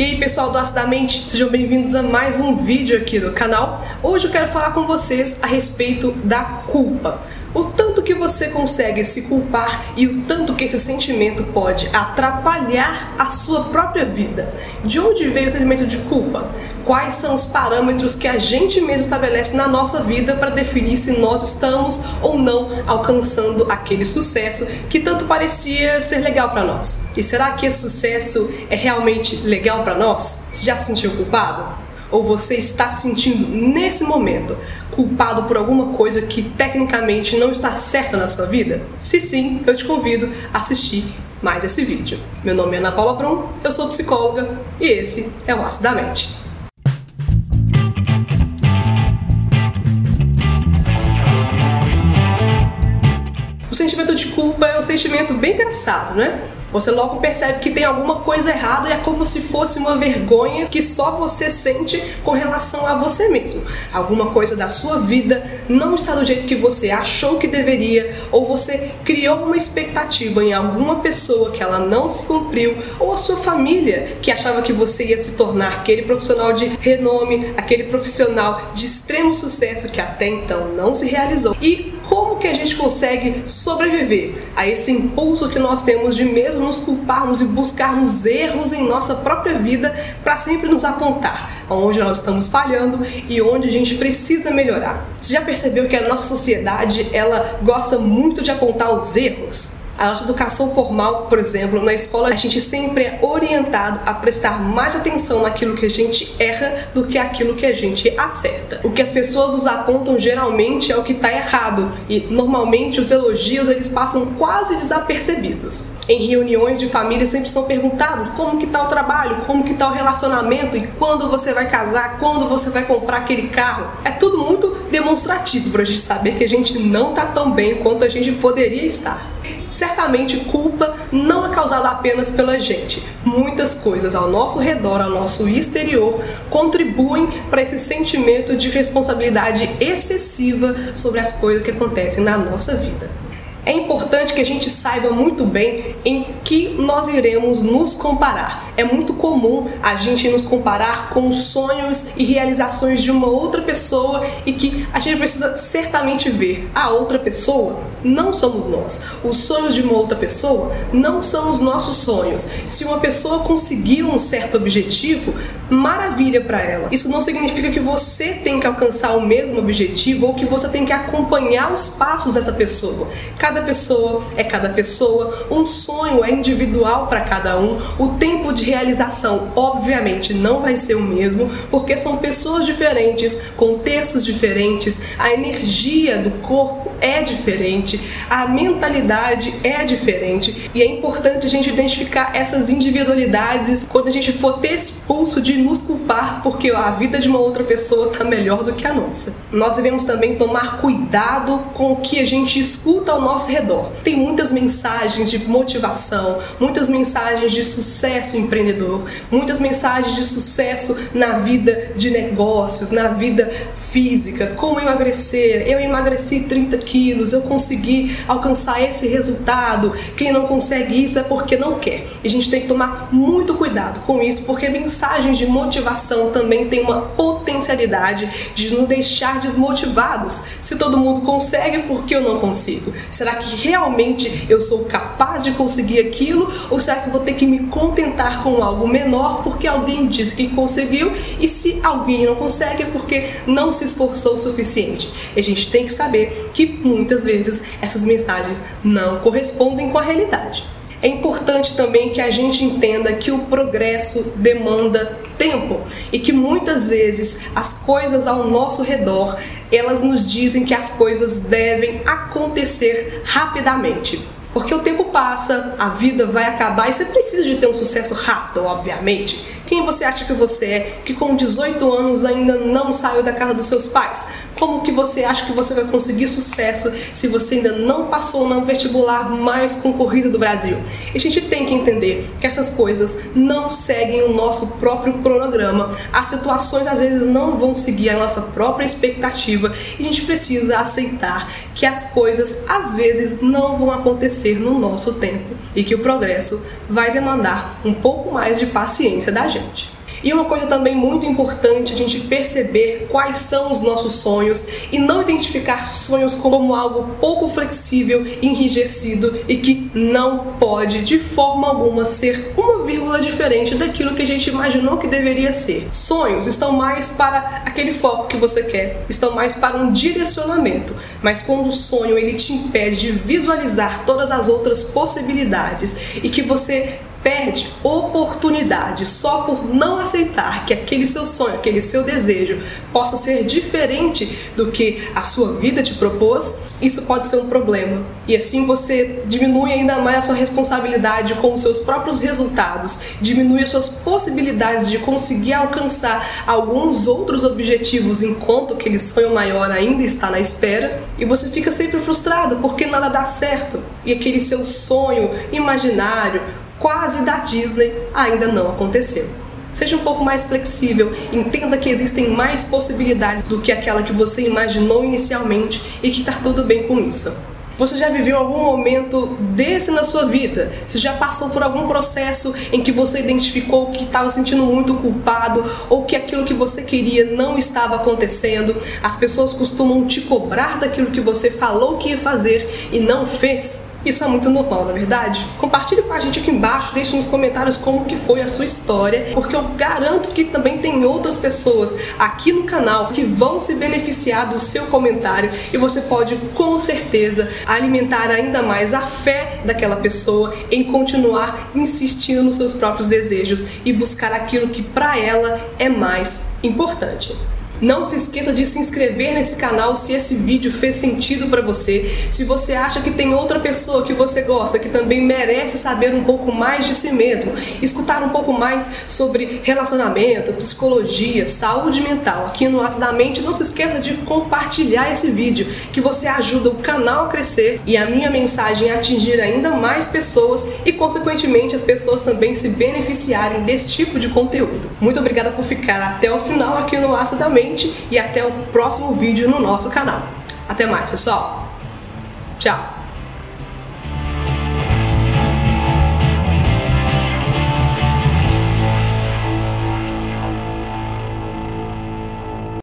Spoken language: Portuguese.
E aí pessoal do Acidamente, sejam bem-vindos a mais um vídeo aqui do canal. Hoje eu quero falar com vocês a respeito da culpa. O tanto que você consegue se culpar e o tanto que esse sentimento pode atrapalhar a sua própria vida. De onde veio o sentimento de culpa? Quais são os parâmetros que a gente mesmo estabelece na nossa vida para definir se nós estamos ou não alcançando aquele sucesso que tanto parecia ser legal para nós? E será que esse sucesso é realmente legal para nós? Já se sentiu culpado? Ou você está sentindo nesse momento culpado por alguma coisa que tecnicamente não está certa na sua vida? Se sim, eu te convido a assistir mais esse vídeo. Meu nome é Ana Paula Brum, eu sou psicóloga e esse é o Acidamente. O sentimento de culpa é um sentimento bem engraçado, né? Você logo percebe que tem alguma coisa errada e é como se fosse uma vergonha que só você sente com relação a você mesmo. Alguma coisa da sua vida não está do jeito que você achou que deveria, ou você criou uma expectativa em alguma pessoa que ela não se cumpriu, ou a sua família que achava que você ia se tornar aquele profissional de renome, aquele profissional de extremo sucesso que até então não se realizou. E como que a gente consegue sobreviver a esse impulso que nós temos de mesmo nos culparmos e buscarmos erros em nossa própria vida para sempre nos apontar onde nós estamos falhando e onde a gente precisa melhorar. Você já percebeu que a nossa sociedade ela gosta muito de apontar os erros? A nossa educação formal, por exemplo, na escola, a gente sempre é orientado a prestar mais atenção naquilo que a gente erra do que aquilo que a gente acerta. O que as pessoas nos apontam geralmente é o que está errado e normalmente os elogios eles passam quase desapercebidos. Em reuniões de família sempre são perguntados como que tá o trabalho, como que tá o relacionamento e quando você vai casar, quando você vai comprar aquele carro. É tudo muito demonstrativo para a gente saber que a gente não tá tão bem quanto a gente poderia estar. Certamente, culpa não é causada apenas pela gente. Muitas coisas ao nosso redor, ao nosso exterior, contribuem para esse sentimento de responsabilidade excessiva sobre as coisas que acontecem na nossa vida. É importante que a gente saiba muito bem em que nós iremos nos comparar. É muito comum a gente nos comparar com sonhos e realizações de uma outra pessoa e que a gente precisa certamente ver a outra pessoa não somos nós. Os sonhos de uma outra pessoa não são os nossos sonhos. Se uma pessoa conseguiu um certo objetivo, maravilha para ela. Isso não significa que você tem que alcançar o mesmo objetivo ou que você tem que acompanhar os passos dessa pessoa. Cada pessoa é cada pessoa, um sonho é individual para cada um, o tempo de realização, obviamente, não vai ser o mesmo, porque são pessoas diferentes, contextos diferentes, a energia do corpo é diferente, a mentalidade é diferente e é importante a gente identificar essas individualidades quando a gente for ter esse pulso de nos culpar porque a vida de uma outra pessoa está melhor do que a nossa. Nós devemos também tomar cuidado com o que a gente escuta ao nosso nosso redor. Tem muitas mensagens de motivação, muitas mensagens de sucesso empreendedor, muitas mensagens de sucesso na vida de negócios, na vida física, como emagrecer. Eu emagreci 30 quilos, eu consegui alcançar esse resultado. Quem não consegue isso é porque não quer. E a gente tem que tomar muito cuidado com isso, porque mensagens de motivação também têm uma potencialidade de nos deixar desmotivados. Se todo mundo consegue, por que eu não consigo? Será que realmente eu sou capaz de conseguir aquilo? Ou será que eu vou ter que me contentar com algo menor porque alguém disse que conseguiu e se alguém não consegue é porque não se esforçou o suficiente? E a gente tem que saber que muitas vezes essas mensagens não correspondem com a realidade. É importante também que a gente entenda que o progresso demanda tempo e que muitas vezes as coisas ao nosso redor, elas nos dizem que as coisas devem acontecer rapidamente. Porque o tempo passa, a vida vai acabar e você precisa de ter um sucesso rápido, obviamente. Quem você acha que você é, que com 18 anos ainda não saiu da casa dos seus pais? Como que você acha que você vai conseguir sucesso se você ainda não passou no vestibular mais concorrido do Brasil? E a gente tem que entender que essas coisas não seguem o nosso próprio cronograma. As situações às vezes não vão seguir a nossa própria expectativa e a gente precisa aceitar que as coisas às vezes não vão acontecer no nosso tempo. E que o progresso vai demandar um pouco mais de paciência da gente. E uma coisa também muito importante a gente perceber quais são os nossos sonhos e não identificar sonhos como algo pouco flexível, enrijecido e que não pode de forma alguma ser uma vírgula diferente daquilo que a gente imaginou que deveria ser. Sonhos estão mais para aquele foco que você quer, estão mais para um direcionamento, mas quando o sonho ele te impede de visualizar todas as outras possibilidades e que você perde oportunidade só por não aceitar que aquele seu sonho, aquele seu desejo possa ser diferente do que a sua vida te propôs, isso pode ser um problema. E assim você diminui ainda mais a sua responsabilidade com os seus próprios resultados, diminui as suas possibilidades de conseguir alcançar alguns outros objetivos enquanto aquele sonho maior ainda está na espera, e você fica sempre frustrado porque nada dá certo. E aquele seu sonho imaginário quase da Disney ainda não aconteceu. Seja um pouco mais flexível, entenda que existem mais possibilidades do que aquela que você imaginou inicialmente e que está tudo bem com isso. Você já viveu algum momento desse na sua vida? Você já passou por algum processo em que você identificou que estava sentindo muito culpado ou que aquilo que você queria não estava acontecendo? As pessoas costumam te cobrar daquilo que você falou que ia fazer e não fez? Isso é muito normal, na é verdade? Compartilhe com a gente aqui embaixo, deixe nos comentários como que foi a sua história, porque eu garanto que também tem outras pessoas aqui no canal que vão se beneficiar do seu comentário e você pode com certeza alimentar ainda mais a fé daquela pessoa em continuar insistindo nos seus próprios desejos e buscar aquilo que para ela é mais importante. Não se esqueça de se inscrever nesse canal se esse vídeo fez sentido para você. Se você acha que tem outra pessoa que você gosta que também merece saber um pouco mais de si mesmo, escutar um pouco mais sobre relacionamento, psicologia, saúde mental aqui no Ácido da Mente, não se esqueça de compartilhar esse vídeo, que você ajuda o canal a crescer e a minha mensagem a atingir ainda mais pessoas e, consequentemente, as pessoas também se beneficiarem desse tipo de conteúdo. Muito obrigada por ficar até o final aqui no Ácido da Mente e até o próximo vídeo no nosso canal. Até mais, pessoal. Tchau.